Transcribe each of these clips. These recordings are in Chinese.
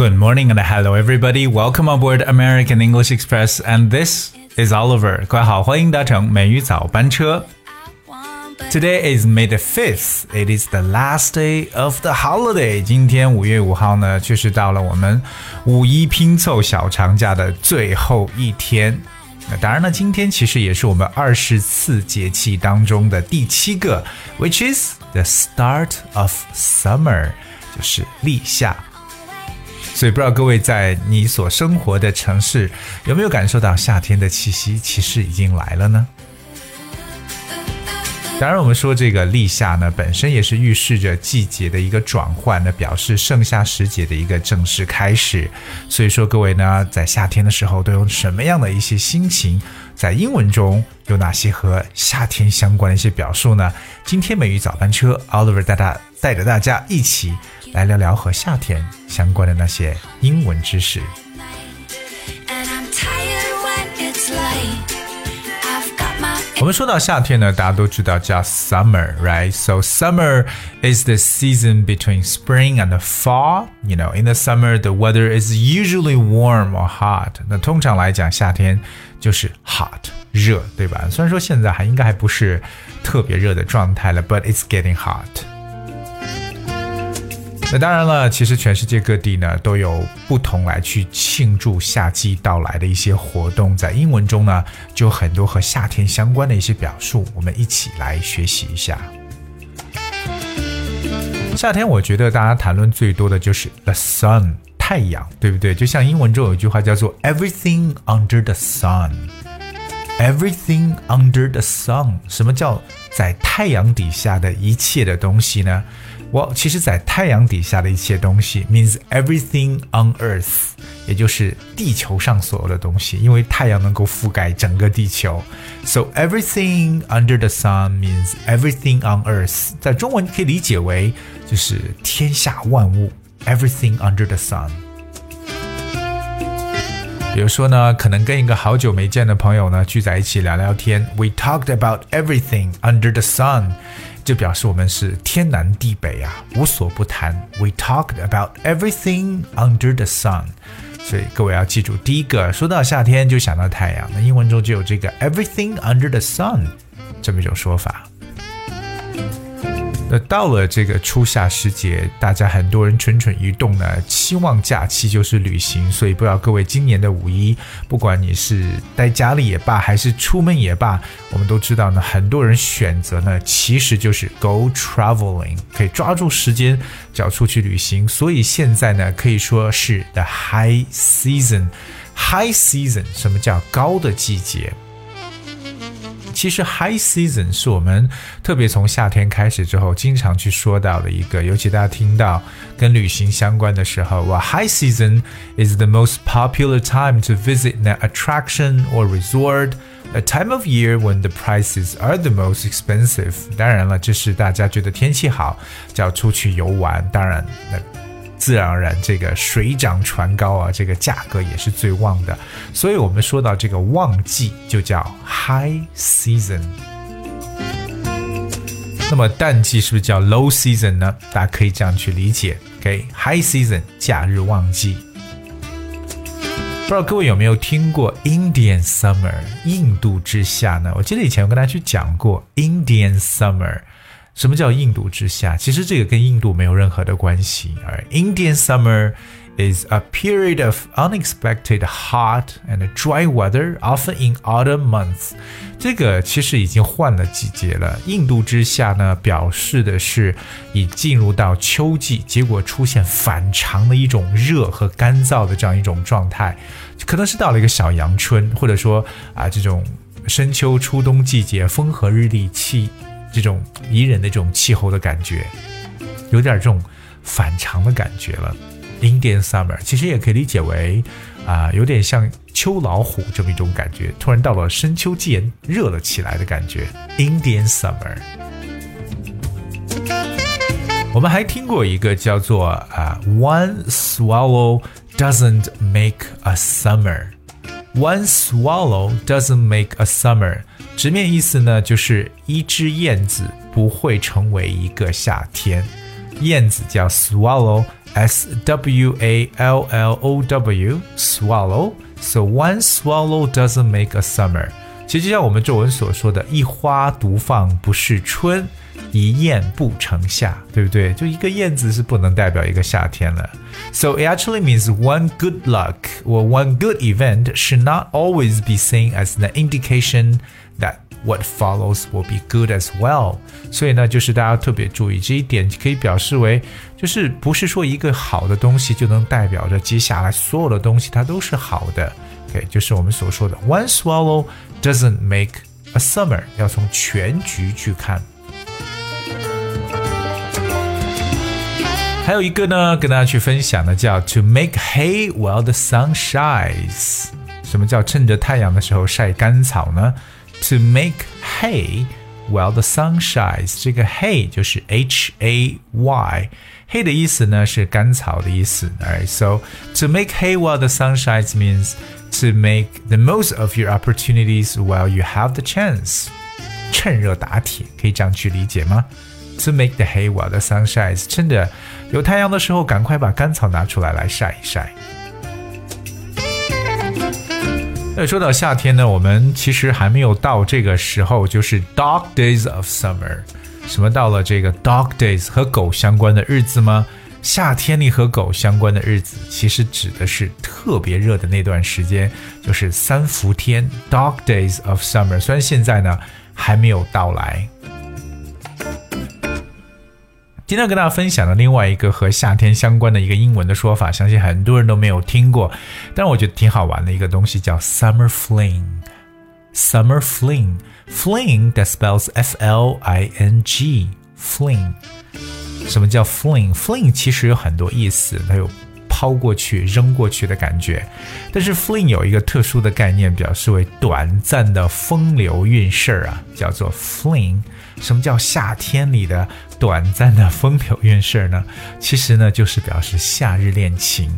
Good morning and hello everybody. Welcome aboard American English Express and this is Oliver. 各位好，欢迎搭乘美语早班车。Today is May the fifth. It is the last day of the holiday. 今天五月五号呢，却是到了我们五一拼凑小长假的最后一天。那当然呢，今天其实也是我们二十四节气当中的第七个，which is the start of summer，就是立夏。 所以不知道各位在你所生活的城市有没有感受到夏天的气息，其实已经来了呢？当然，我们说这个立夏呢，本身也是预示着季节的一个转换，呢表示盛夏时节的一个正式开始。所以说，各位呢，在夏天的时候都有什么样的一些心情？在英文中有哪些和夏天相关的一些表述呢？今天美语早班车，Oliver 带大带着大家一起来聊聊和夏天相关的那些英文知识。我们说到夏天呢，大家都知道叫 summer，right? So summer is the season between spring and fall. You know, in the summer, the weather is usually warm or hot. 那通常来讲，夏天就是 hot 热，对吧？虽然说现在还应该还不是特别热的状态了，but it's getting hot. 那当然了，其实全世界各地呢都有不同来去庆祝夏季到来的一些活动，在英文中呢就很多和夏天相关的一些表述，我们一起来学习一下。夏天，我觉得大家谈论最多的就是 the sun 太阳，对不对？就像英文中有一句话叫做 everything under the sun，everything under the sun，什么叫在太阳底下的一切的东西呢？我其实，在太阳底下的一切东西 means everything on Earth，也就是地球上所有的东西，因为太阳能够覆盖整个地球。So everything under the sun means everything on Earth，在中文可以理解为就是天下万物，everything under the sun。比如说呢，可能跟一个好久没见的朋友呢聚在一起聊聊天，We talked about everything under the sun。就表示我们是天南地北啊，无所不谈。We talked about everything under the sun。所以各位要记住，第一个说到夏天就想到太阳，那英文中就有这个 everything under the sun 这么一种说法。那到了这个初夏时节，大家很多人蠢蠢欲动呢，期望假期就是旅行。所以不知道各位今年的五一，不管你是待家里也罢，还是出门也罢，我们都知道呢，很多人选择呢，其实就是 go traveling，可以抓住时间就要出去旅行。所以现在呢，可以说是 the high season。high season 什么叫高的季节？其实 high season 是我们特别从夏天开始之后经常去说到的一个，尤其大家听到跟旅行相关的时候，哇，high season is the most popular time to visit an attraction or resort。A time of year when the prices are the most expensive。当然了，这是大家觉得天气好就要出去游玩。当然，那。自然而然，这个水涨船高啊，这个价格也是最旺的。所以，我们说到这个旺季，就叫 high season。那么淡季是不是叫 low season 呢？大家可以这样去理解。OK，high season 假日旺季。不知道各位有没有听过 Indian summer 印度之夏呢？我记得以前我跟大家去讲过 Indian summer。什么叫印度之夏？其实这个跟印度没有任何的关系。而 Indian summer is a period of unexpected hot and dry weather, often in autumn months。这个其实已经换了季节了。印度之夏呢，表示的是已进入到秋季，结果出现反常的一种热和干燥的这样一种状态，可能是到了一个小阳春，或者说啊这种深秋初冬季节，风和日丽，气。这种宜人的这种气候的感觉，有点这种反常的感觉了。Indian summer 其实也可以理解为啊，有点像秋老虎这么一种感觉，突然到了深秋季热了起来的感觉。Indian summer，我们还听过一个叫做啊，One swallow doesn't make a summer。One swallow doesn't make a summer。直面意思呢，就是一只燕子不会成为一个夏天。 燕子叫 swallow，s w a l l o w，swallow。So one swallow doesn't make a summer。其实就像我们作文所说的，一花独放不是春。一燕不成夏，对不对？就一个燕子是不能代表一个夏天了。So it actually means one good luck or one good event should not always be seen as an indication that what follows will be good as well。所以呢，就是大家特别注意这一点，可以表示为，就是不是说一个好的东西就能代表着接下来所有的东西它都是好的。OK，就是我们所说的 one swallow doesn't make a summer，要从全局去看。还有一个呢，跟大家去分享的叫 To make hay while the sun shines。什么叫趁着太阳的时候晒干草呢 ？To make hay while the sun shines。这个 hay 就是 H A Y。hay 的意思呢是干草的意思。Alright, so to make hay while the sun shines means to make the most of your opportunities while you have the chance。趁热打铁，可以这样去理解吗？To make the hay while the sun shines，趁着有太阳的时候，赶快把干草拿出来来晒一晒。 那说到夏天呢，我们其实还没有到这个时候，就是 dog days of summer。什么到了这个 dog days 和狗相关的日子吗？夏天里和狗相关的日子，其实指的是特别热的那段时间，就是三伏天 dog days of summer。虽然现在呢还没有到来。今天跟大家分享的另外一个和夏天相关的一个英文的说法，相信很多人都没有听过，但我觉得挺好玩的一个东西叫 summer fling。summer fling，fling that spells F L I N G，fling。什么叫 fling？fling 其实有很多意思，它有抛过去、扔过去的感觉，但是 fling 有一个特殊的概念，表示为短暂的风流韵事儿啊，叫做 fling。什么叫夏天里的短暂的风流韵事呢？其实呢，就是表示夏日恋情。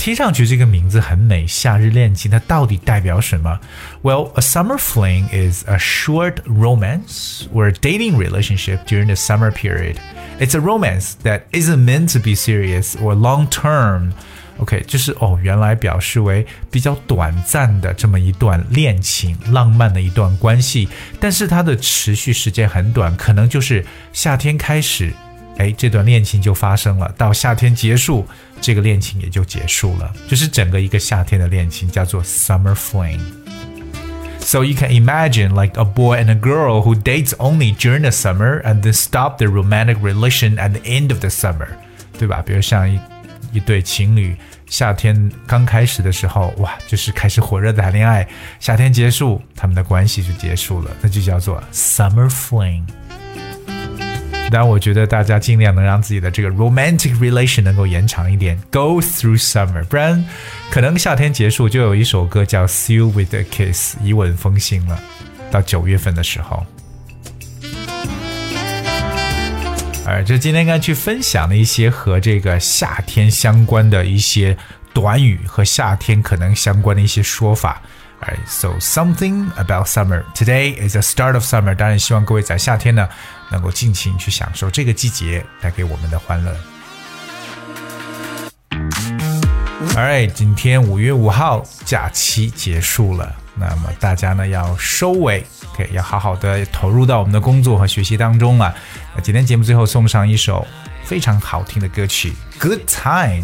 听上去这个名字很美，夏日恋情，它到底代表什么？Well, a summer fling is a short romance or a dating relationship during the summer period. It's a romance that isn't meant to be serious or long term. OK，就是哦，原来表示为比较短暂的这么一段恋情，浪漫的一段关系，但是它的持续时间很短，可能就是夏天开始，哎，这段恋情就发生了，到夏天结束，这个恋情也就结束了，就是整个一个夏天的恋情叫做 summer fling。So you can imagine like a boy and a girl who dates only during the summer and then stop their romantic relation at the end of the summer，对吧？比如像一一对情侣。夏天刚开始的时候，哇，就是开始火热的谈恋爱。夏天结束，他们的关系就结束了，那就叫做 summer fling。 但，我觉得大家尽量能让自己的这个 romantic relation 能够延长一点，go through summer，不然可能夏天结束就有一首歌叫 See You with a Kiss，以吻封心了。到九月份的时候。而这今天该去分享的一些和这个夏天相关的一些短语和夏天可能相关的一些说法。Alright, so something about summer. Today is the start of summer. 当然，希望各位在夏天呢能够尽情去享受这个季节带给我们的欢乐。Alright，今天五月五号假期结束了，那么大家呢要收尾。OK，要好好的投入到我们的工作和学习当中了。那今天节目最后送上一首非常好听的歌曲《Good Time》